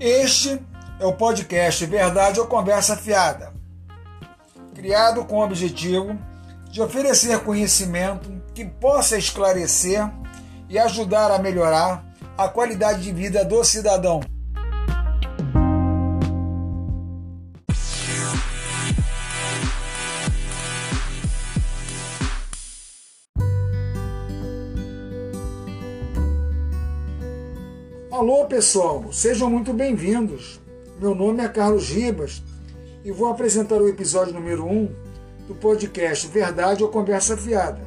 Este é o podcast Verdade ou Conversa Fiada, criado com o objetivo de oferecer conhecimento que possa esclarecer e ajudar a melhorar a qualidade de vida do cidadão. Alô pessoal, sejam muito bem-vindos. Meu nome é Carlos Ribas e vou apresentar o episódio número 1 do podcast Verdade ou Conversa Fiada.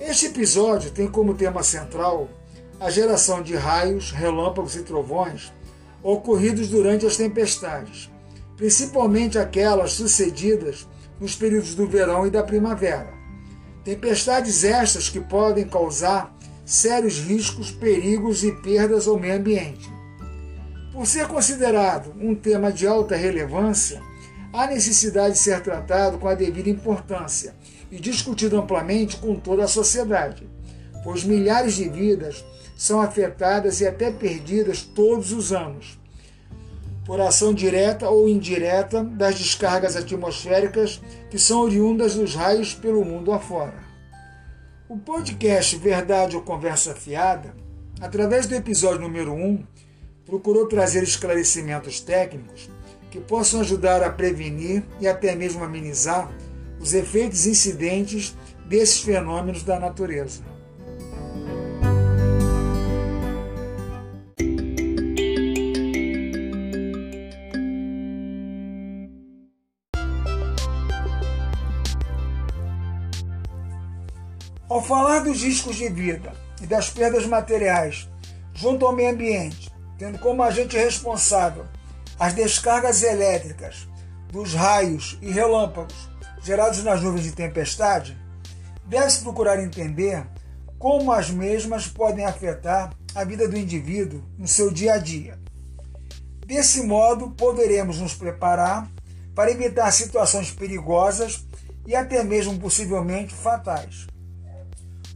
Este episódio tem como tema central a geração de raios, relâmpagos e trovões ocorridos durante as tempestades, principalmente aquelas sucedidas nos períodos do verão e da primavera. Tempestades estas que podem causar sérios riscos, perigos e perdas ao meio ambiente. Por ser considerado um tema de alta relevância, há necessidade de ser tratado com a devida importância e discutido amplamente com toda a sociedade, pois milhares de vidas são afetadas e até perdidas todos os anos, por ação direta ou indireta das descargas atmosféricas que são oriundas dos raios pelo mundo afora. O podcast Verdade ou Conversa Fiada, através do episódio número 1, procurou trazer esclarecimentos técnicos que possam ajudar a prevenir e até mesmo amenizar os efeitos incidentes desses fenômenos da natureza. Ao falar dos riscos de vida e das perdas materiais junto ao meio ambiente, tendo como agente responsável as descargas elétricas dos raios e relâmpagos gerados nas nuvens de tempestade, deve-se procurar entender como as mesmas podem afetar a vida do indivíduo no seu dia a dia. Desse modo, poderemos nos preparar para evitar situações perigosas e até mesmo possivelmente fatais.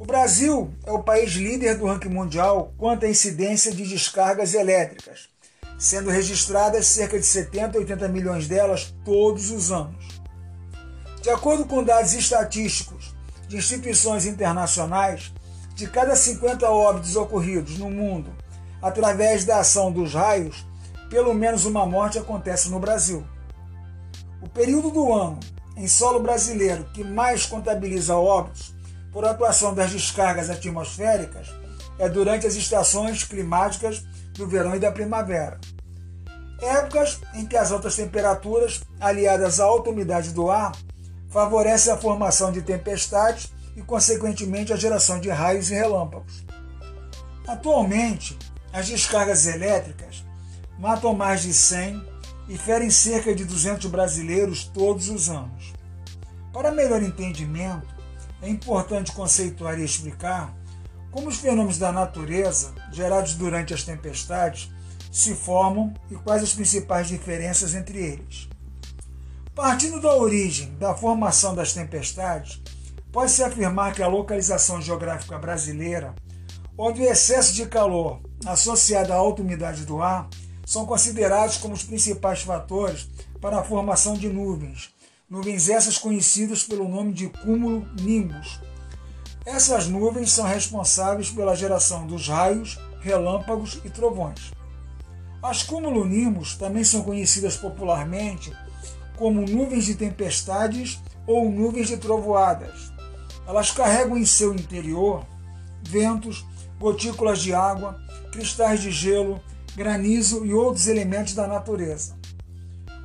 O Brasil é o país líder do ranking mundial quanto à incidência de descargas elétricas, sendo registradas cerca de 70 a 80 milhões delas todos os anos. De acordo com dados estatísticos de instituições internacionais, de cada 50 óbitos ocorridos no mundo através da ação dos raios, pelo menos uma morte acontece no Brasil. O período do ano em solo brasileiro que mais contabiliza óbitos por atuação das descargas atmosféricas é durante as estações climáticas do verão e da primavera. Épocas em que as altas temperaturas, aliadas à alta umidade do ar, favorecem a formação de tempestades e, consequentemente, a geração de raios e relâmpagos. Atualmente, as descargas elétricas matam mais de 100 e ferem cerca de 200 brasileiros todos os anos. Para melhor entendimento, é importante conceituar e explicar como os fenômenos da natureza, gerados durante as tempestades, se formam e quais as principais diferenças entre eles. Partindo da origem da formação das tempestades, pode-se afirmar que a localização geográfica brasileira, onde o excesso de calor associado à alta umidade do ar são considerados como os principais fatores para a formação de nuvens, nuvens essas conhecidas pelo nome de cúmulo nimbus. Essas nuvens são responsáveis pela geração dos raios, relâmpagos e trovões. As cumulonimbus também são conhecidas popularmente como nuvens de tempestades ou nuvens de trovoadas. Elas carregam em seu interior ventos, gotículas de água, cristais de gelo, granizo e outros elementos da natureza.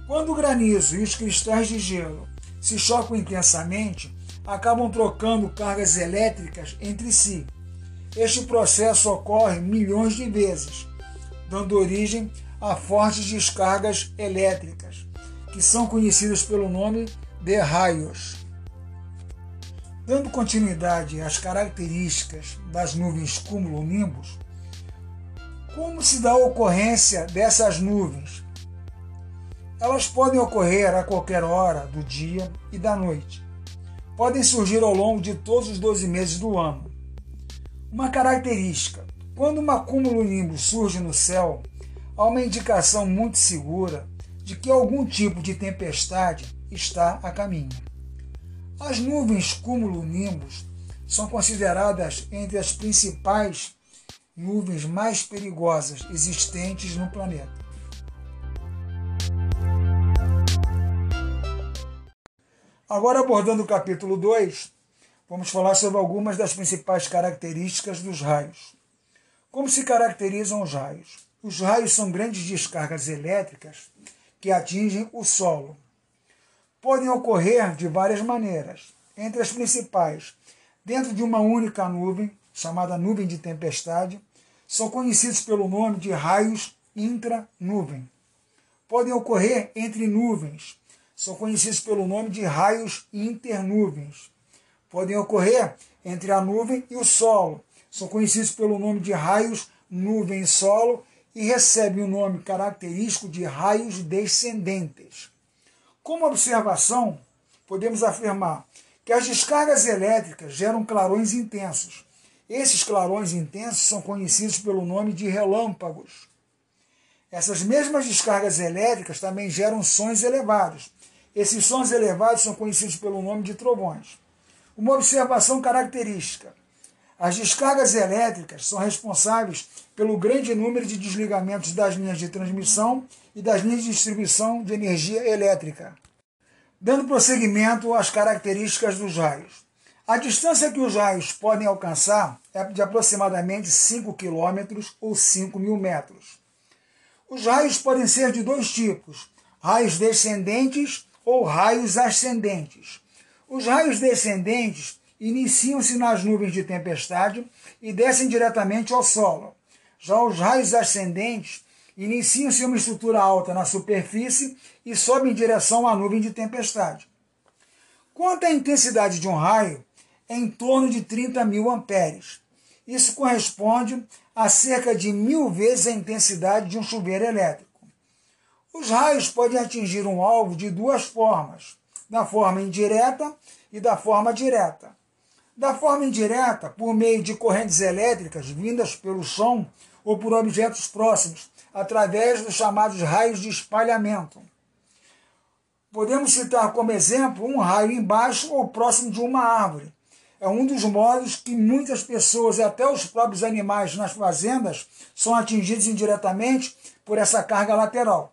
Quando o granizo e os cristais de gelo se chocam intensamente, acabam trocando cargas elétricas entre si. Este processo ocorre milhões de vezes, dando origem a fortes descargas elétricas, que são conhecidas pelo nome de raios. Dando continuidade às características das nuvens cúmulo-nimbus, como se dá a ocorrência dessas nuvens elas podem ocorrer a qualquer hora do dia e da noite. Podem surgir ao longo de todos os 12 meses do ano. Uma característica: quando uma cúmulo nimbo surge no céu, há uma indicação muito segura de que algum tipo de tempestade está a caminho. As nuvens cúmulo-nimbus são consideradas entre as principais nuvens mais perigosas existentes no planeta. Agora, abordando o capítulo 2, vamos falar sobre algumas das principais características dos raios. Como se caracterizam os raios? Os raios são grandes descargas elétricas que atingem o solo. Podem ocorrer de várias maneiras. Entre as principais, dentro de uma única nuvem, chamada nuvem de tempestade, são conhecidos pelo nome de raios intranuvem. Podem ocorrer entre nuvens, são conhecidos pelo nome de raios internuvens. Podem ocorrer entre a nuvem e o solo, são conhecidos pelo nome de raios nuvem-solo e recebem o nome característico de raios descendentes. Como observação, podemos afirmar que as descargas elétricas geram clarões intensos. Esses clarões intensos são conhecidos pelo nome de relâmpagos. Essas mesmas descargas elétricas também geram sons elevados. Esses sons elevados são conhecidos pelo nome de trovões. Uma observação característica: as descargas elétricas são responsáveis pelo grande número de desligamentos das linhas de transmissão e das linhas de distribuição de energia elétrica. Dando prosseguimento às características dos raios. A distância que os raios podem alcançar é de aproximadamente 5 km ou 5 mil metros. Os raios podem ser de dois tipos: raios descendentes ou raios ascendentes. Os raios descendentes iniciam-se nas nuvens de tempestade e descem diretamente ao solo. Já os raios ascendentes iniciam-se em uma estrutura alta na superfície e sobem em direção à nuvem de tempestade. Quanto à intensidade de um raio, é em torno de 30 mil amperes. Isso corresponde a cerca de mil vezes a intensidade de um chuveiro elétrico. Os raios podem atingir um alvo de duas formas, da forma indireta e da forma direta. Da forma indireta, por meio de correntes elétricas vindas pelo som ou por objetos próximos, através dos chamados raios de espalhamento. Podemos citar como exemplo um raio embaixo ou próximo de uma árvore. É um dos modos que muitas pessoas e até os próprios animais nas fazendas são atingidos indiretamente por essa carga lateral.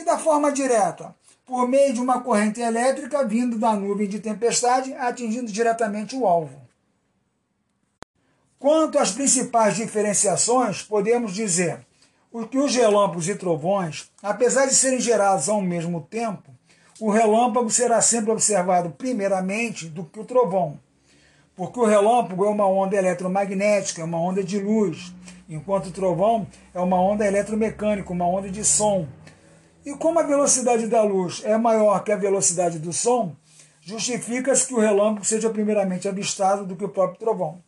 E da forma direta, por meio de uma corrente elétrica vindo da nuvem de tempestade, atingindo diretamente o alvo. Quanto às principais diferenciações, podemos dizer que os relâmpagos e trovões, apesar de serem gerados ao mesmo tempo, o relâmpago será sempre observado primeiramente do que o trovão, porque o relâmpago é uma onda eletromagnética, é uma onda de luz, enquanto o trovão é uma onda eletromecânica, uma onda de som. E como a velocidade da luz é maior que a velocidade do som, justifica-se que o relâmpago seja primeiramente avistado do que o próprio trovão.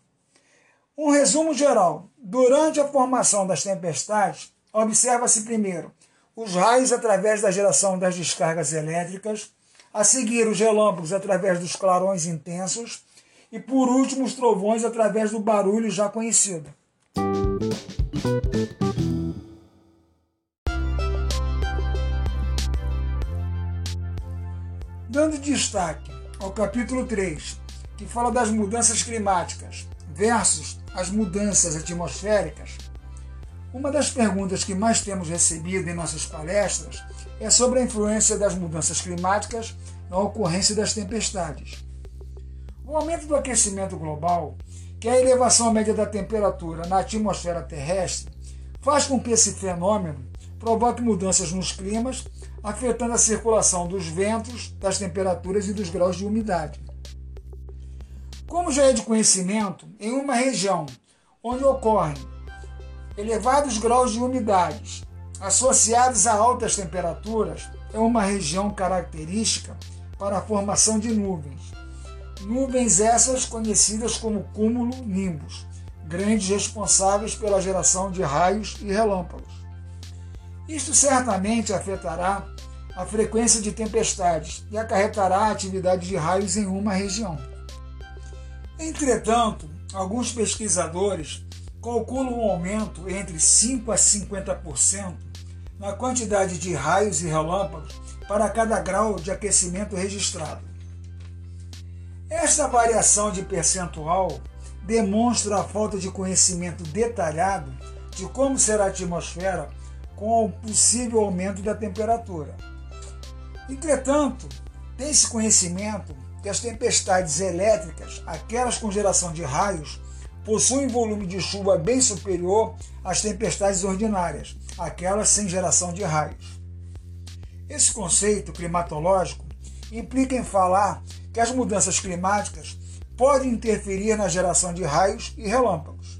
Um resumo geral: durante a formação das tempestades, observa-se primeiro os raios através da geração das descargas elétricas, a seguir os relâmpagos através dos clarões intensos e por último os trovões através do barulho já conhecido. Dando destaque ao capítulo 3, que fala das mudanças climáticas versus as mudanças atmosféricas, uma das perguntas que mais temos recebido em nossas palestras é sobre a influência das mudanças climáticas na ocorrência das tempestades. O aumento do aquecimento global, que é a elevação média da temperatura na atmosfera terrestre, faz com que esse fenômeno provoque mudanças nos climas afetando a circulação dos ventos, das temperaturas e dos graus de umidade. Como já é de conhecimento, em uma região onde ocorrem elevados graus de umidade associados a altas temperaturas, é uma região característica para a formação de nuvens. Nuvens essas conhecidas como cúmulo nimbus, grandes responsáveis pela geração de raios e relâmpagos. Isto certamente afetará a frequência de tempestades e acarretará a atividade de raios em uma região. Entretanto, alguns pesquisadores calcula um aumento entre 5 a 50% na quantidade de raios e relâmpagos para cada grau de aquecimento registrado. Esta variação de percentual demonstra a falta de conhecimento detalhado de como será a atmosfera com o possível aumento da temperatura. Entretanto, tem-se conhecimento que as tempestades elétricas, aquelas com geração de raios, possuem volume de chuva bem superior às tempestades ordinárias, aquelas sem geração de raios. Esse conceito climatológico implica em falar que as mudanças climáticas podem interferir na geração de raios e relâmpagos.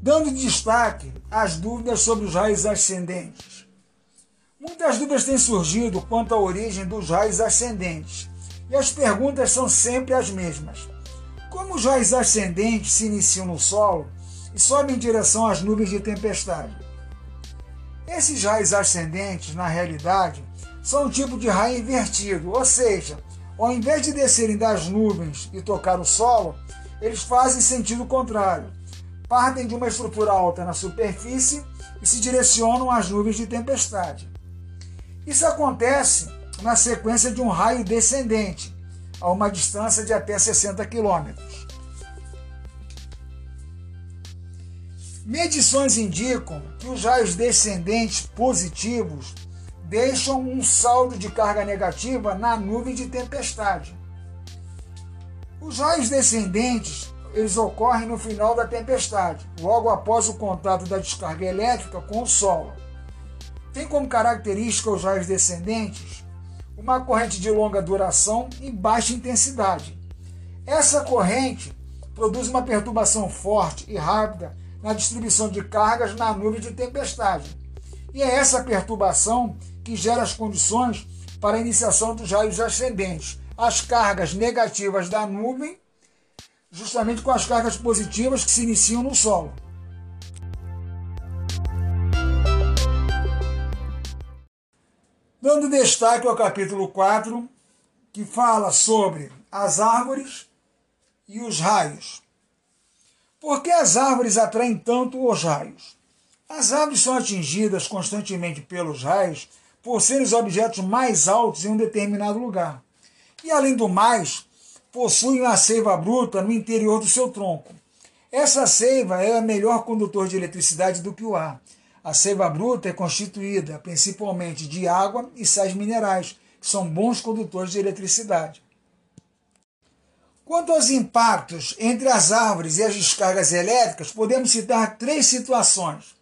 Dando destaque às dúvidas sobre os raios ascendentes. Muitas dúvidas têm surgido quanto à origem dos raios ascendentes, e as perguntas são sempre as mesmas. Como os raios ascendentes se iniciam no solo e sobem em direção às nuvens de tempestade? Esses raios ascendentes, na realidade, são um tipo de raio invertido, ou seja, ao invés de descerem das nuvens e tocar o solo, eles fazem sentido contrário. Partem de uma estrutura alta na superfície e se direcionam às nuvens de tempestade. Isso acontece na sequência de um raio descendente, a uma distância de até 60 quilômetros. Medições indicam que os raios descendentes positivos deixam um saldo de carga negativa na nuvem de tempestade. Os raios descendentes eles ocorrem no final da tempestade, logo após o contato da descarga elétrica com o solo. Tem como característica os raios descendentes uma corrente de longa duração e baixa intensidade. Essa corrente produz uma perturbação forte e rápida na distribuição de cargas na nuvem de tempestade. E é essa perturbação que gera as condições para a iniciação dos raios ascendentes, as cargas negativas da nuvem, justamente com as cargas positivas que se iniciam no solo. Dando destaque ao capítulo 4, que fala sobre as árvores e os raios. Por que as árvores atraem tanto os raios? As árvores são atingidas constantemente pelos raios por serem os objetos mais altos em um determinado lugar. E, além do mais, possuem uma seiva bruta no interior do seu tronco. Essa seiva é o melhor condutor de eletricidade do que o ar. A seiva bruta é constituída principalmente de água e sais minerais, que são bons condutores de eletricidade. Quanto aos impactos entre as árvores e as descargas elétricas, podemos citar três situações.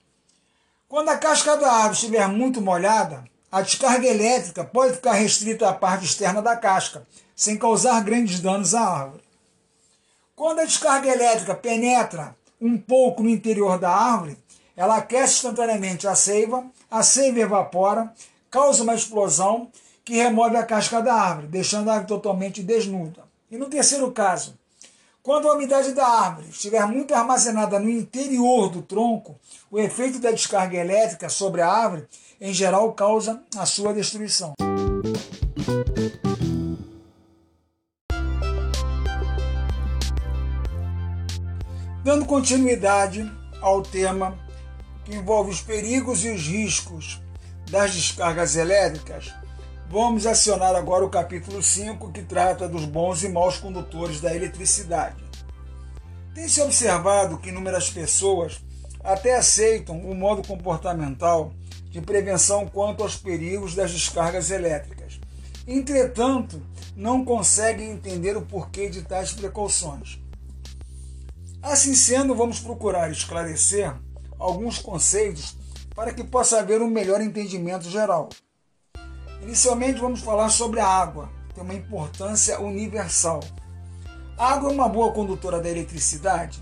Quando a casca da árvore estiver muito molhada, a descarga elétrica pode ficar restrita à parte externa da casca, sem causar grandes danos à árvore. Quando a descarga elétrica penetra um pouco no interior da árvore, ela aquece instantaneamente a seiva, a seiva evapora, causa uma explosão que remove a casca da árvore, deixando a árvore totalmente desnuda. E no terceiro caso, quando a umidade da árvore estiver muito armazenada no interior do tronco, o efeito da descarga elétrica sobre a árvore em geral causa a sua destruição. Dando continuidade ao tema que envolve os perigos e os riscos das descargas elétricas, vamos acionar agora o capítulo 5, que trata dos bons e maus condutores da eletricidade. Tem-se observado que inúmeras pessoas até aceitam o modo comportamental de prevenção quanto aos perigos das descargas elétricas. Entretanto, não conseguem entender o porquê de tais precauções. Assim sendo, vamos procurar esclarecer alguns conceitos para que possa haver um melhor entendimento geral. Inicialmente, vamos falar sobre a água, tem uma importância universal. A água é uma boa condutora da eletricidade?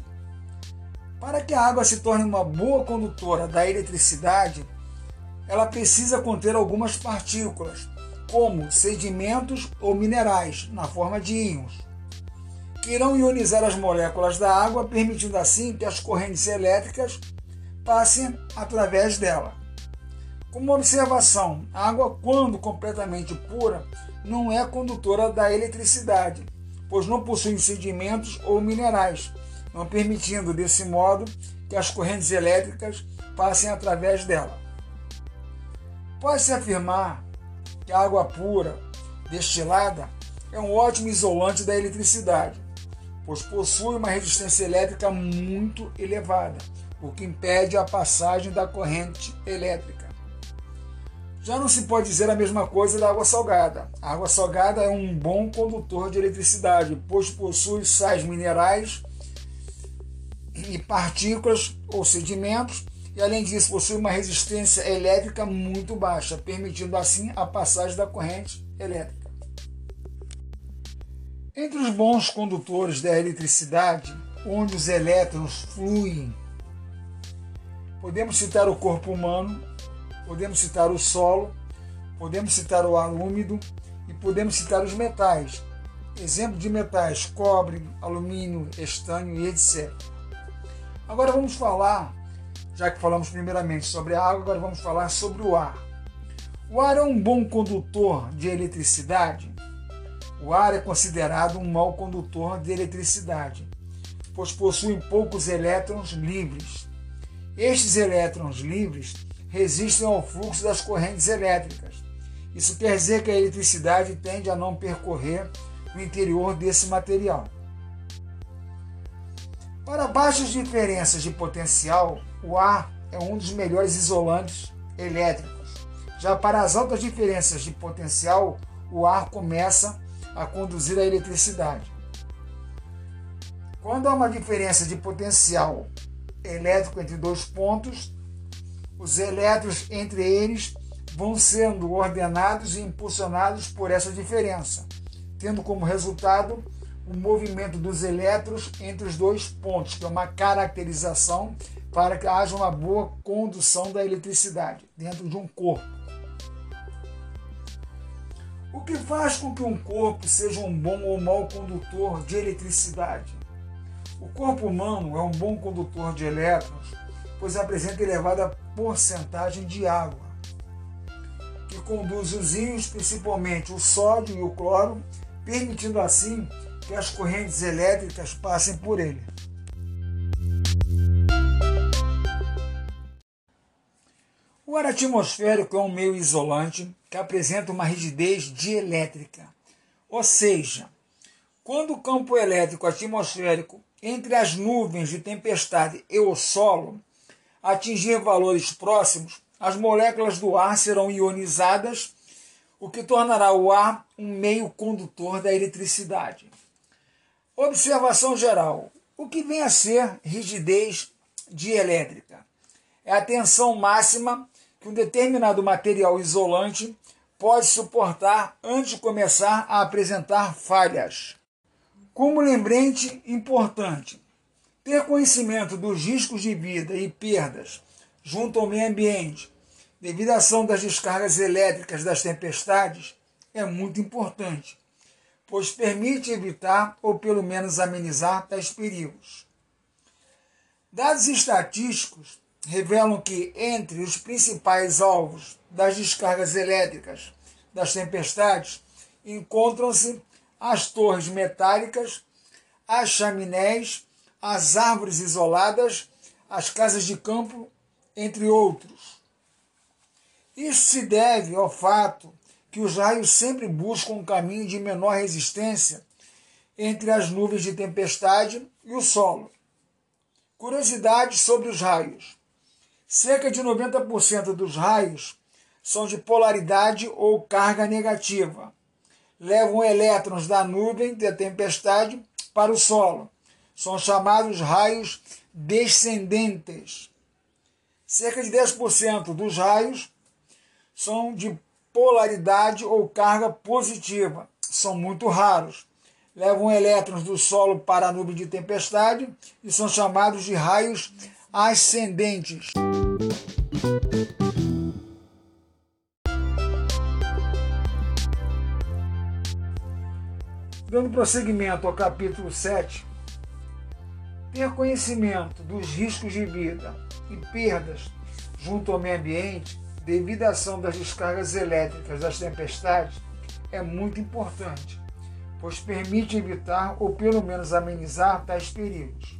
Para que a água se torne uma boa condutora da eletricidade, ela precisa conter algumas partículas, como sedimentos ou minerais, na forma de íons, que irão ionizar as moléculas da água, permitindo assim que as correntes elétricas passem através dela. Como observação, a água, quando completamente pura, não é condutora da eletricidade, pois não possui sedimentos ou minerais, não permitindo, desse modo, que as correntes elétricas passem através dela. Pode-se afirmar que a água pura, destilada, é um ótimo isolante da eletricidade, pois possui uma resistência elétrica muito elevada, o que impede a passagem da corrente elétrica. Já não se pode dizer a mesma coisa da água salgada. A água salgada é um bom condutor de eletricidade, pois possui sais minerais e partículas ou sedimentos, e além disso possui uma resistência elétrica muito baixa, permitindo assim a passagem da corrente elétrica. Entre os bons condutores da eletricidade, onde os elétrons fluem, podemos citar o corpo humano, podemos citar o solo, podemos citar o ar úmido e podemos citar os metais. Exemplo de metais: cobre, alumínio, estanho e etc. Agora vamos falar, já que falamos primeiramente sobre a água, agora vamos falar sobre o ar. O ar é um bom condutor de eletricidade? O ar é considerado um mau condutor de eletricidade, pois possui poucos elétrons livres. Estes elétrons livres resistem ao fluxo das correntes elétricas. Isso quer dizer que a eletricidade tende a não percorrer o interior desse material. Para baixas diferenças de potencial, o ar é um dos melhores isolantes elétricos. Já para as altas diferenças de potencial, o ar começa a conduzir a eletricidade. Quando há uma diferença de potencial elétrico entre dois pontos, os elétrons entre eles vão sendo ordenados e impulsionados por essa diferença, tendo como resultado o movimento dos elétrons entre os dois pontos, que é uma caracterização para que haja uma boa condução da eletricidade dentro de um corpo. O que faz com que um corpo seja um bom ou mau condutor de eletricidade? O corpo humano é um bom condutor de elétrons, pois apresenta elevada porcentagem de água, que conduz os íons, principalmente o sódio e o cloro, permitindo assim que as correntes elétricas passem por ele. O ar atmosférico é um meio isolante que apresenta uma rigidez dielétrica, ou seja, quando o campo elétrico atmosférico entre as nuvens de tempestade e o solo atingir valores próximos, as moléculas do ar serão ionizadas, o que tornará o ar um meio condutor da eletricidade. Observação geral: o que vem a ser rigidez dielétrica? É a tensão máxima que um determinado material isolante pode suportar antes de começar a apresentar falhas. Como lembrete importante, ter conhecimento dos riscos de vida e perdas junto ao meio ambiente, devido à ação das descargas elétricas das tempestades, é muito importante pois permite evitar ou pelo menos amenizar tais perigos. Dados estatísticos revelam que entre os principais alvos das descargas elétricas das tempestades encontram-se as torres metálicas, as chaminés, as árvores isoladas, as casas de campo, entre outros. Isso se deve ao fato que os raios sempre buscam um caminho de menor resistência entre as nuvens de tempestade e o solo. Curiosidade sobre os raios. Cerca de 90% dos raios são de polaridade ou carga negativa. Levam elétrons da nuvem da tempestade para o solo. São chamados raios descendentes. Cerca de 10% dos raios são de polaridade ou carga positiva. São muito raros. Levam elétrons do solo para a nuvem de tempestade e são chamados de raios ascendentes. Dando prosseguimento ao capítulo 7, ter conhecimento dos riscos de vida e perdas junto ao meio ambiente devido à ação das descargas elétricas das tempestades, é muito importante, pois permite evitar ou pelo menos amenizar tais perigos.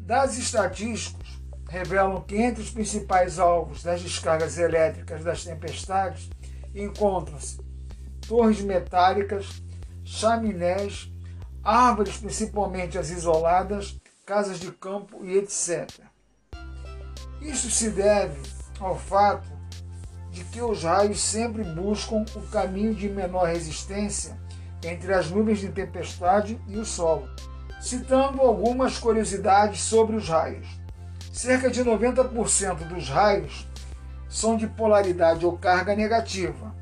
Dados estatísticos revelam que entre os principais alvos das descargas elétricas das tempestades encontram-se torres metálicas, chaminés, árvores, principalmente as isoladas, casas de campo e etc. Isso se deve ao fato de que os raios sempre buscam o caminho de menor resistência entre as nuvens de tempestade e o solo. Citando algumas curiosidades sobre os raios. Cerca de 90% dos raios são de polaridade ou carga negativa.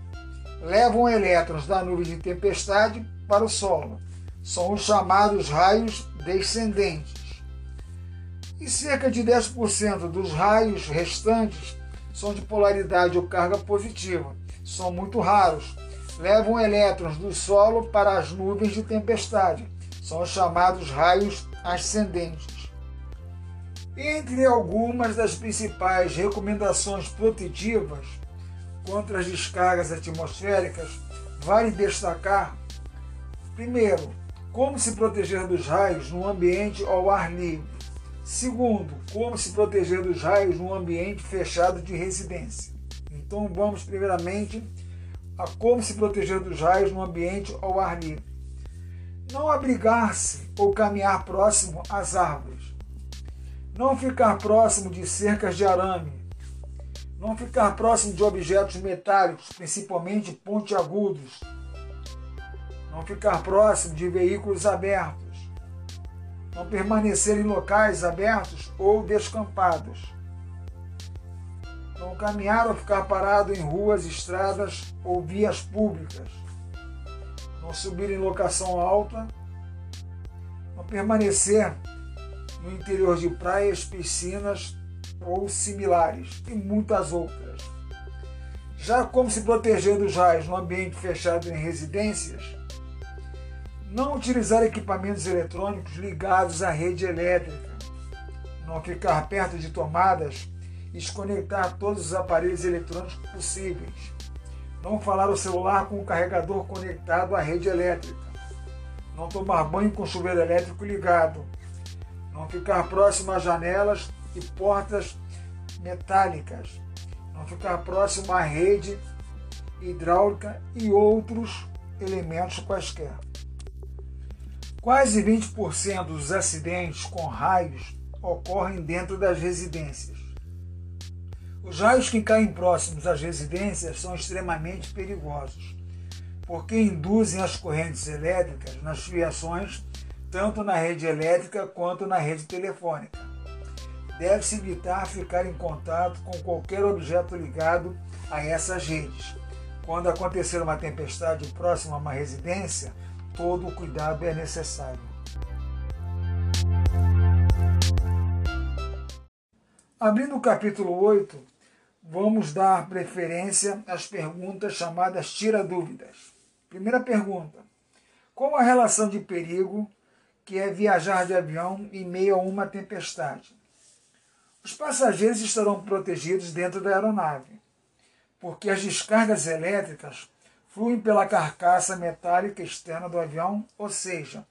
Levam elétrons da nuvem de tempestade para o solo. São os chamados raios descendentes. E cerca de 10% dos raios restantes são de polaridade ou carga positiva. São muito raros. Levam elétrons do solo para as nuvens de tempestade são os chamados raios ascendentes. Entre algumas das principais recomendações protetivas contra as descargas atmosféricas, vale destacar, primeiro, como se proteger dos raios no ambiente ao ar livre. Segundo, como se proteger dos raios no ambiente fechado de residência. Então vamos primeiramente a como se proteger dos raios no ambiente ao ar livre. Não abrigar-se ou caminhar próximo às árvores. Não ficar próximo de cercas de arame. Não ficar próximo de objetos metálicos, principalmente pontiagudos. Não ficar próximo de veículos abertos. Não permanecer em locais abertos ou descampados. Não caminhar ou ficar parado em ruas, estradas ou vias públicas não subir em locação alta, não permanecer no interior de praias, piscinas ou similares e muitas outras. Já como se proteger dos raios no ambiente fechado em residências, não utilizar equipamentos eletrônicos ligados à rede elétrica, não ficar perto de tomadas e desconectar todos os aparelhos eletrônicos possíveis não falar o celular com o carregador conectado à rede elétrica. Não tomar banho com chuveiro elétrico ligado. Não ficar próximo a janelas e portas metálicas. Não ficar próximo à rede hidráulica e outros elementos quaisquer. Quase 20% dos acidentes com raios ocorrem dentro das residências. Os raios que caem próximos às residências são extremamente perigosos, porque induzem as correntes elétricas nas fiações, tanto na rede elétrica quanto na rede telefônica. Deve-se evitar ficar em contato com qualquer objeto ligado a essas redes. Quando acontecer uma tempestade próxima a uma residência, todo o cuidado é necessário. Abrindo o capítulo 8, vamos dar preferência às perguntas chamadas tira-dúvidas. Primeira pergunta: Qual a relação de perigo que é viajar de avião em meio a uma tempestade? Os passageiros estarão protegidos dentro da aeronave, porque as descargas elétricas fluem pela carcaça metálica externa do avião, ou seja,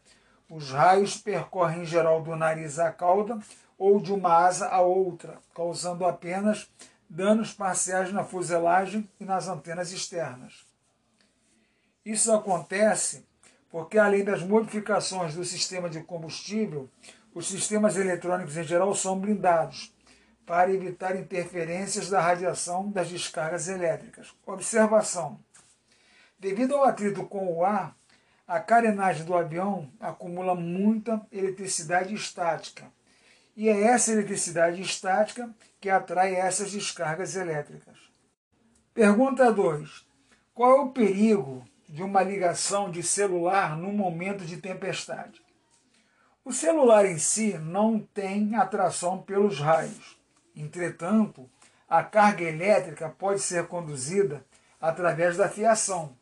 os raios percorrem em geral do nariz à cauda ou de uma asa a outra, causando apenas danos parciais na fuselagem e nas antenas externas. Isso acontece porque, além das modificações do sistema de combustível, os sistemas eletrônicos em geral são blindados para evitar interferências da radiação das descargas elétricas. Observação: devido ao atrito com o ar, a carenagem do avião acumula muita eletricidade estática e é essa eletricidade estática que atrai essas descargas elétricas. Pergunta 2. Qual é o perigo de uma ligação de celular num momento de tempestade? O celular em si não tem atração pelos raios. Entretanto, a carga elétrica pode ser conduzida através da fiação.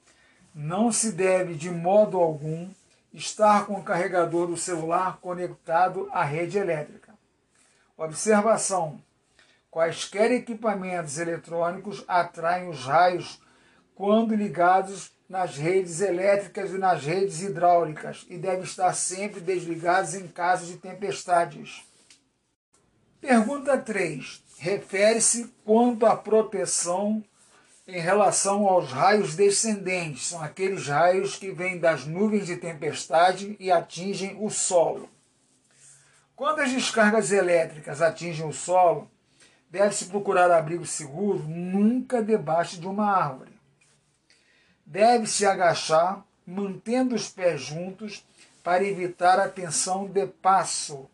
Não se deve, de modo algum, estar com o carregador do celular conectado à rede elétrica. Observação: quaisquer equipamentos eletrônicos atraem os raios quando ligados nas redes elétricas e nas redes hidráulicas e devem estar sempre desligados em caso de tempestades. Pergunta 3. Refere-se quanto à proteção em relação aos raios descendentes. São aqueles raios que vêm das nuvens de tempestade e atingem o solo. Quando as descargas elétricas atingem o solo, deve-se procurar abrigo seguro nunca debaixo de uma árvore. Deve-se agachar, mantendo os pés juntos, para evitar a tensão de passo.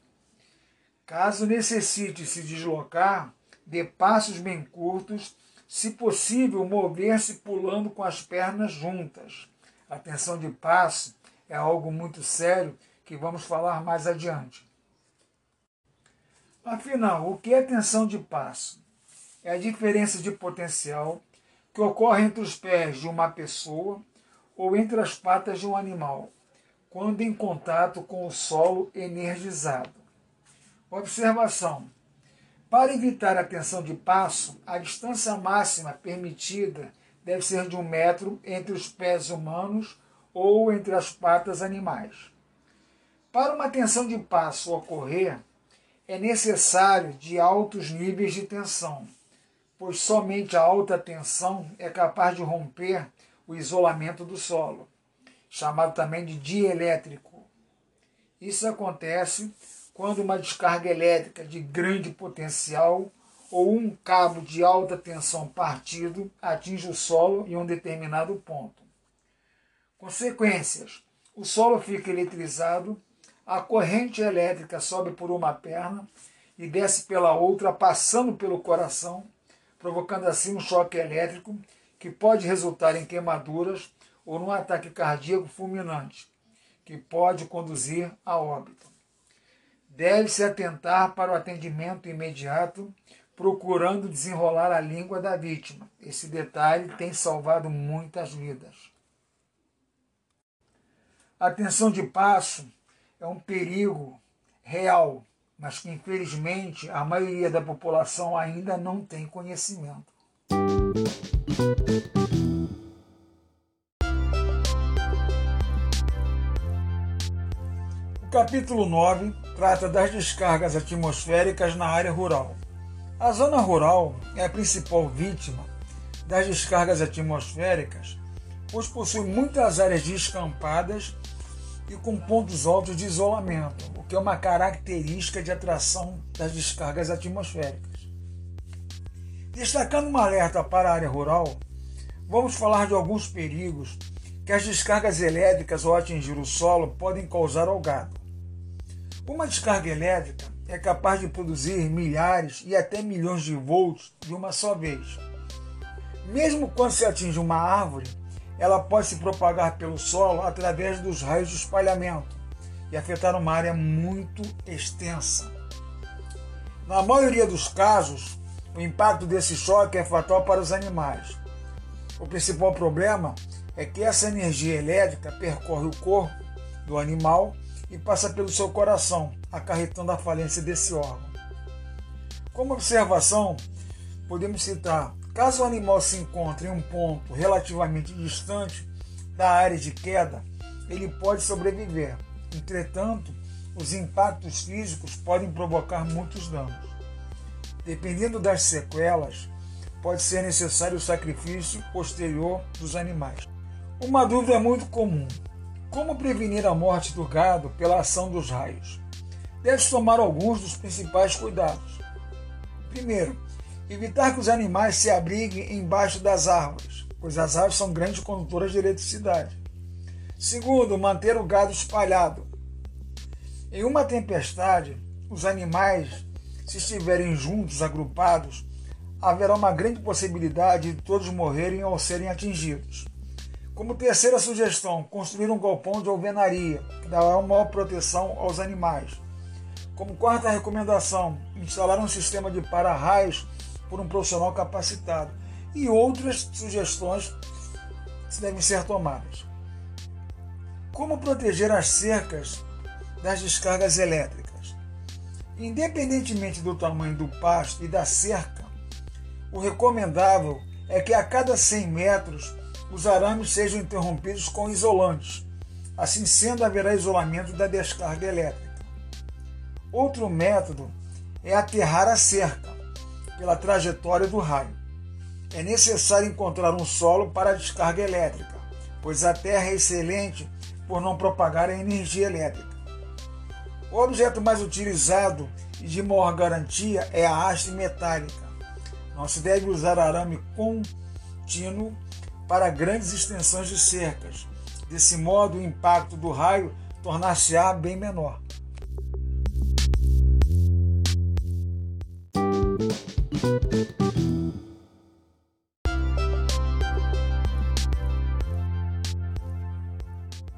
Caso necessite se deslocar, dê passos bem curtos, se possível, mover-se pulando com as pernas juntas. A tensão de passo é algo muito sério que vamos falar mais adiante. Afinal, o que é tensão de passo? É a diferença de potencial que ocorre entre os pés de uma pessoa ou entre as patas de um animal, quando em contato com o solo energizado. Observação: para evitar a tensão de passo, a distância máxima permitida deve ser de um metro entre os pés humanos ou entre as patas animais. Para uma tensão de passo ocorrer, é necessário de altos níveis de tensão, pois somente a alta tensão é capaz de romper o isolamento do solo, chamado também de dielétrico. Isso acontece quando uma descarga elétrica de grande potencial ou um cabo de alta tensão partido atinge o solo em um determinado ponto. Consequências: o solo fica eletrizado a corrente elétrica sobe por uma perna e desce pela outra, passando pelo coração, provocando assim um choque elétrico que pode resultar em queimaduras ou num ataque cardíaco fulminante, que pode conduzir a óbito. Deve-se atentar para o atendimento imediato, procurando desenrolar a língua da vítima. Esse detalhe tem salvado muitas vidas. Atenção de passo é um perigo real, mas que infelizmente a maioria da população ainda não tem conhecimento. Capítulo 9 trata das descargas atmosféricas na área rural. A zona rural é a principal vítima das descargas atmosféricas, pois possui muitas áreas descampadas e com pontos altos de isolamento, o que é uma característica de atração das descargas atmosféricas. Destacando uma alerta para a área rural, vamos falar de alguns perigos que as descargas elétricas ao atingir o solo podem causar ao gado. Uma descarga elétrica é capaz de produzir milhares e até milhões de volts de uma só vez. Mesmo quando se atinge uma árvore, ela pode se propagar pelo solo através dos raios de espalhamento e afetar uma área muito extensa. Na maioria dos casos, o impacto desse choque é fatal para os animais. O principal problema é que essa energia elétrica percorre o corpo do animal e passa pelo seu coração, acarretando a falência desse órgão. Como observação, podemos citar Caso o animal se encontre em um ponto relativamente distante da área de queda, ele pode sobreviver. Entretanto, os impactos físicos podem provocar muitos danos. Dependendo das sequelas, pode ser necessário o sacrifício posterior dos animais. Uma dúvida muito comum: como prevenir a morte do gado pela ação dos raios? Deve-se tomar alguns dos principais cuidados. Primeiro, Evitar que os animais se abriguem embaixo das árvores, pois as árvores são grandes condutoras de eletricidade. Segundo, manter o gado espalhado. Em uma tempestade, os animais, se estiverem juntos, agrupados, haverá uma grande possibilidade de todos morrerem ou serem atingidos. Como terceira sugestão, construir um galpão de alvenaria, que dará uma maior proteção aos animais. Como quarta recomendação, instalar um sistema de para-raios por um profissional capacitado e outras sugestões que devem ser tomadas. Como proteger as cercas das descargas elétricas? Independentemente do tamanho do pasto e da cerca, o recomendável é que a cada 100 metros os arames sejam interrompidos com isolantes. Assim sendo, haverá isolamento da descarga elétrica. Outro método é aterrar a cerca pela trajetória do raio. É necessário encontrar um solo para a descarga elétrica, pois a terra é excelente por não propagar a energia elétrica. O objeto mais utilizado e de maior garantia é a haste metálica. Não se deve usar arame contínuo para grandes extensões de cercas. Desse modo, o impacto do raio tornar-se-á bem menor.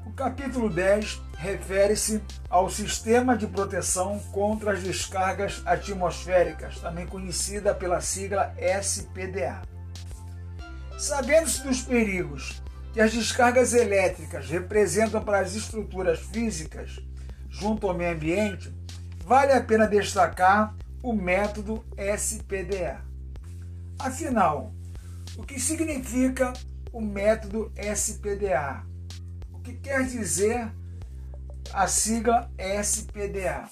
O capítulo 10 refere-se ao Sistema de Proteção contra as Descargas Atmosféricas, também conhecida pela sigla SPDA. Sabendo-se dos perigos que as descargas elétricas representam para as estruturas físicas junto ao meio ambiente, vale a pena destacar o método SPDA. Afinal, o que significa o método SPDA? O que quer dizer a sigla SPDA?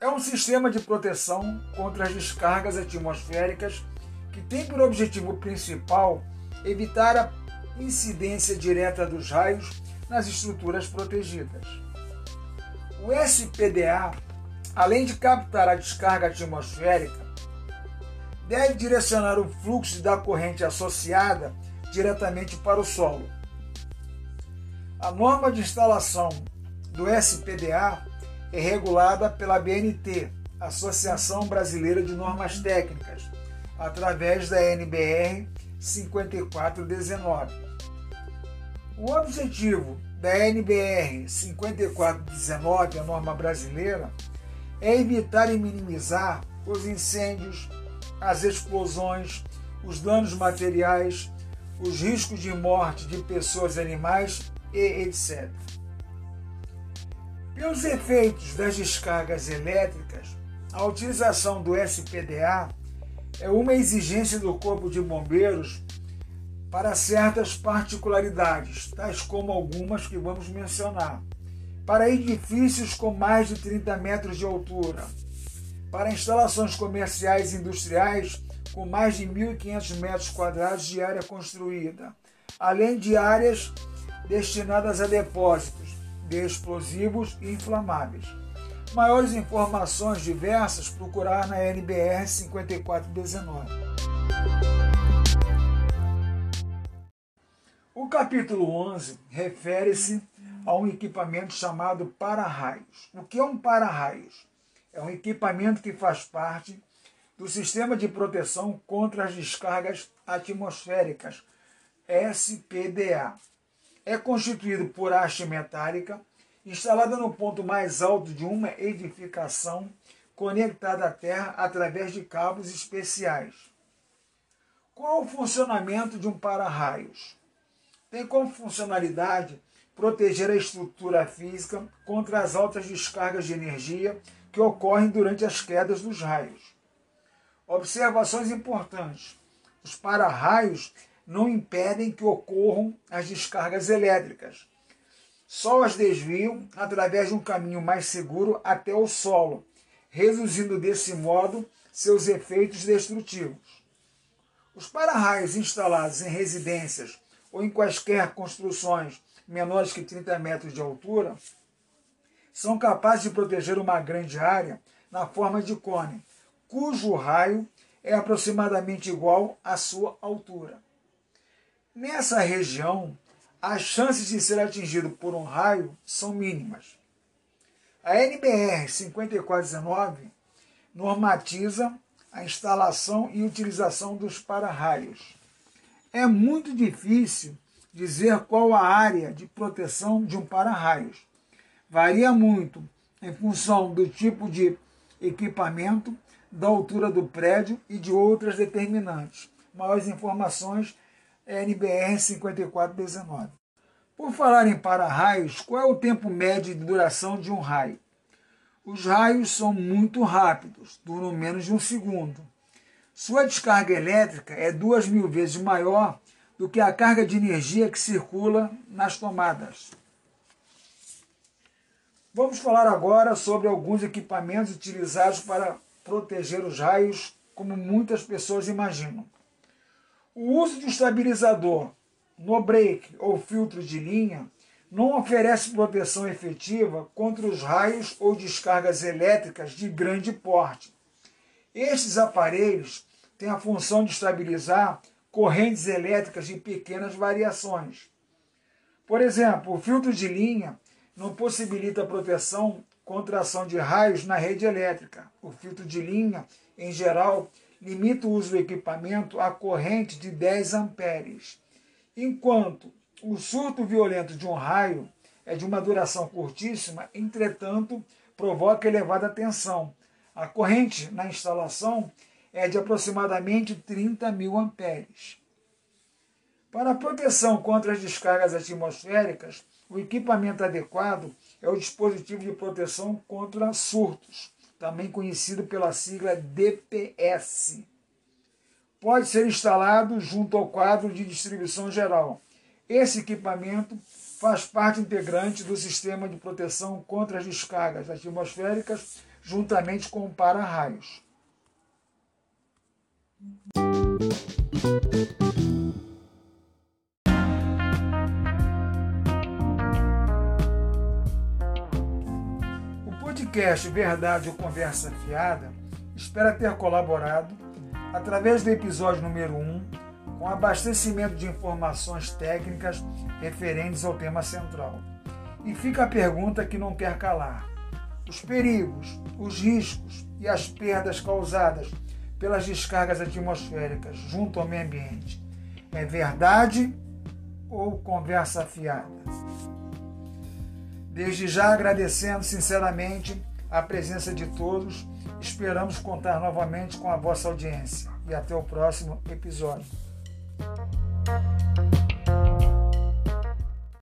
É um sistema de proteção contra as descargas atmosféricas que tem por objetivo principal evitar a incidência direta dos raios nas estruturas protegidas. O SPDA, além de captar a descarga atmosférica, deve direcionar o fluxo da corrente associada diretamente para o solo. A norma de instalação do SPDA é regulada pela BNT, Associação Brasileira de Normas Técnicas, através da NBR 5419. O objetivo da NBR 5419, a norma brasileira, é evitar e minimizar os incêndios, as explosões, os danos materiais, os riscos de morte de pessoas e animais e etc. Pelos efeitos das descargas elétricas, a utilização do SPDA é uma exigência do Corpo de Bombeiros para certas particularidades, tais como algumas que vamos mencionar. Para edifícios com mais de 30 metros de altura, para instalações comerciais e industriais com mais de 1.500 metros quadrados de área construída, além de áreas destinadas a depósitos de explosivos e inflamáveis. Maiores informações diversas procurar na NBR 5419. O capítulo 11 refere-se a um equipamento chamado para-raios. O que é um para-raios? É um equipamento que faz parte do Sistema de Proteção contra as Descargas Atmosféricas, SPDA. É constituído por haste metálica instalada no ponto mais alto de uma edificação conectada à terra através de cabos especiais. Qual o funcionamento de um para-raios? Tem como funcionalidade proteger a estrutura física contra as altas descargas de energia que ocorrem durante as quedas dos raios. Observações importantes: os para-raios não impedem que ocorram as descargas elétricas, só as desviam através de um caminho mais seguro até o solo, reduzindo desse modo seus efeitos destrutivos. Os para-raios instalados em residências ou em quaisquer construções menores que 30 metros de altura são capazes de proteger uma grande área na forma de cone, cujo raio é aproximadamente igual à sua altura. Nessa região, as chances de ser atingido por um raio são mínimas. A NBR 5419 normatiza a instalação e utilização dos para-raios. É muito difícil dizer qual a área de proteção de um para-raios. Varia muito em função do tipo de equipamento, da altura do prédio e de outras determinantes. Maiores informações NBR 5419. Por falar em para-raios, qual é o tempo médio de duração de um raio? Os raios são muito rápidos, duram menos de um segundo. Sua descarga elétrica é duas mil vezes maior do que a carga de energia que circula nas tomadas. Vamos falar agora sobre alguns equipamentos utilizados para proteger os raios como muitas pessoas imaginam. O uso de um estabilizador no break ou filtro de linha não oferece proteção efetiva contra os raios ou descargas elétricas de grande porte. Estes aparelhos têm a função de estabilizar correntes elétricas de pequenas variações. Por exemplo, o filtro de linha não possibilita proteção contra a ação de raios na rede elétrica. O filtro de linha, em geral, limita o uso do equipamento à corrente de 10 amperes, enquanto o surto violento de um raio é de uma duração curtíssima, entretanto, provoca elevada tensão. A corrente na instalação é de aproximadamente 30 mil amperes. Para a proteção contra as descargas atmosféricas, o equipamento adequado é o dispositivo de proteção contra surtos, também conhecido pela sigla DPS. Pode ser instalado junto ao quadro de distribuição geral. Esse equipamento faz parte integrante do sistema de proteção contra as descargas atmosféricas, juntamente com o para-raios. Podcast Verdade ou Conversa Fiada espera ter colaborado, através do episódio número 1, com abastecimento de informações técnicas referentes ao tema central. E fica a pergunta que não quer calar: os perigos, os riscos e as perdas causadas pelas descargas atmosféricas junto ao meio ambiente. É verdade ou conversa fiada? Desde já agradecendo sinceramente a presença de todos. Esperamos contar novamente com a vossa audiência e até o próximo episódio.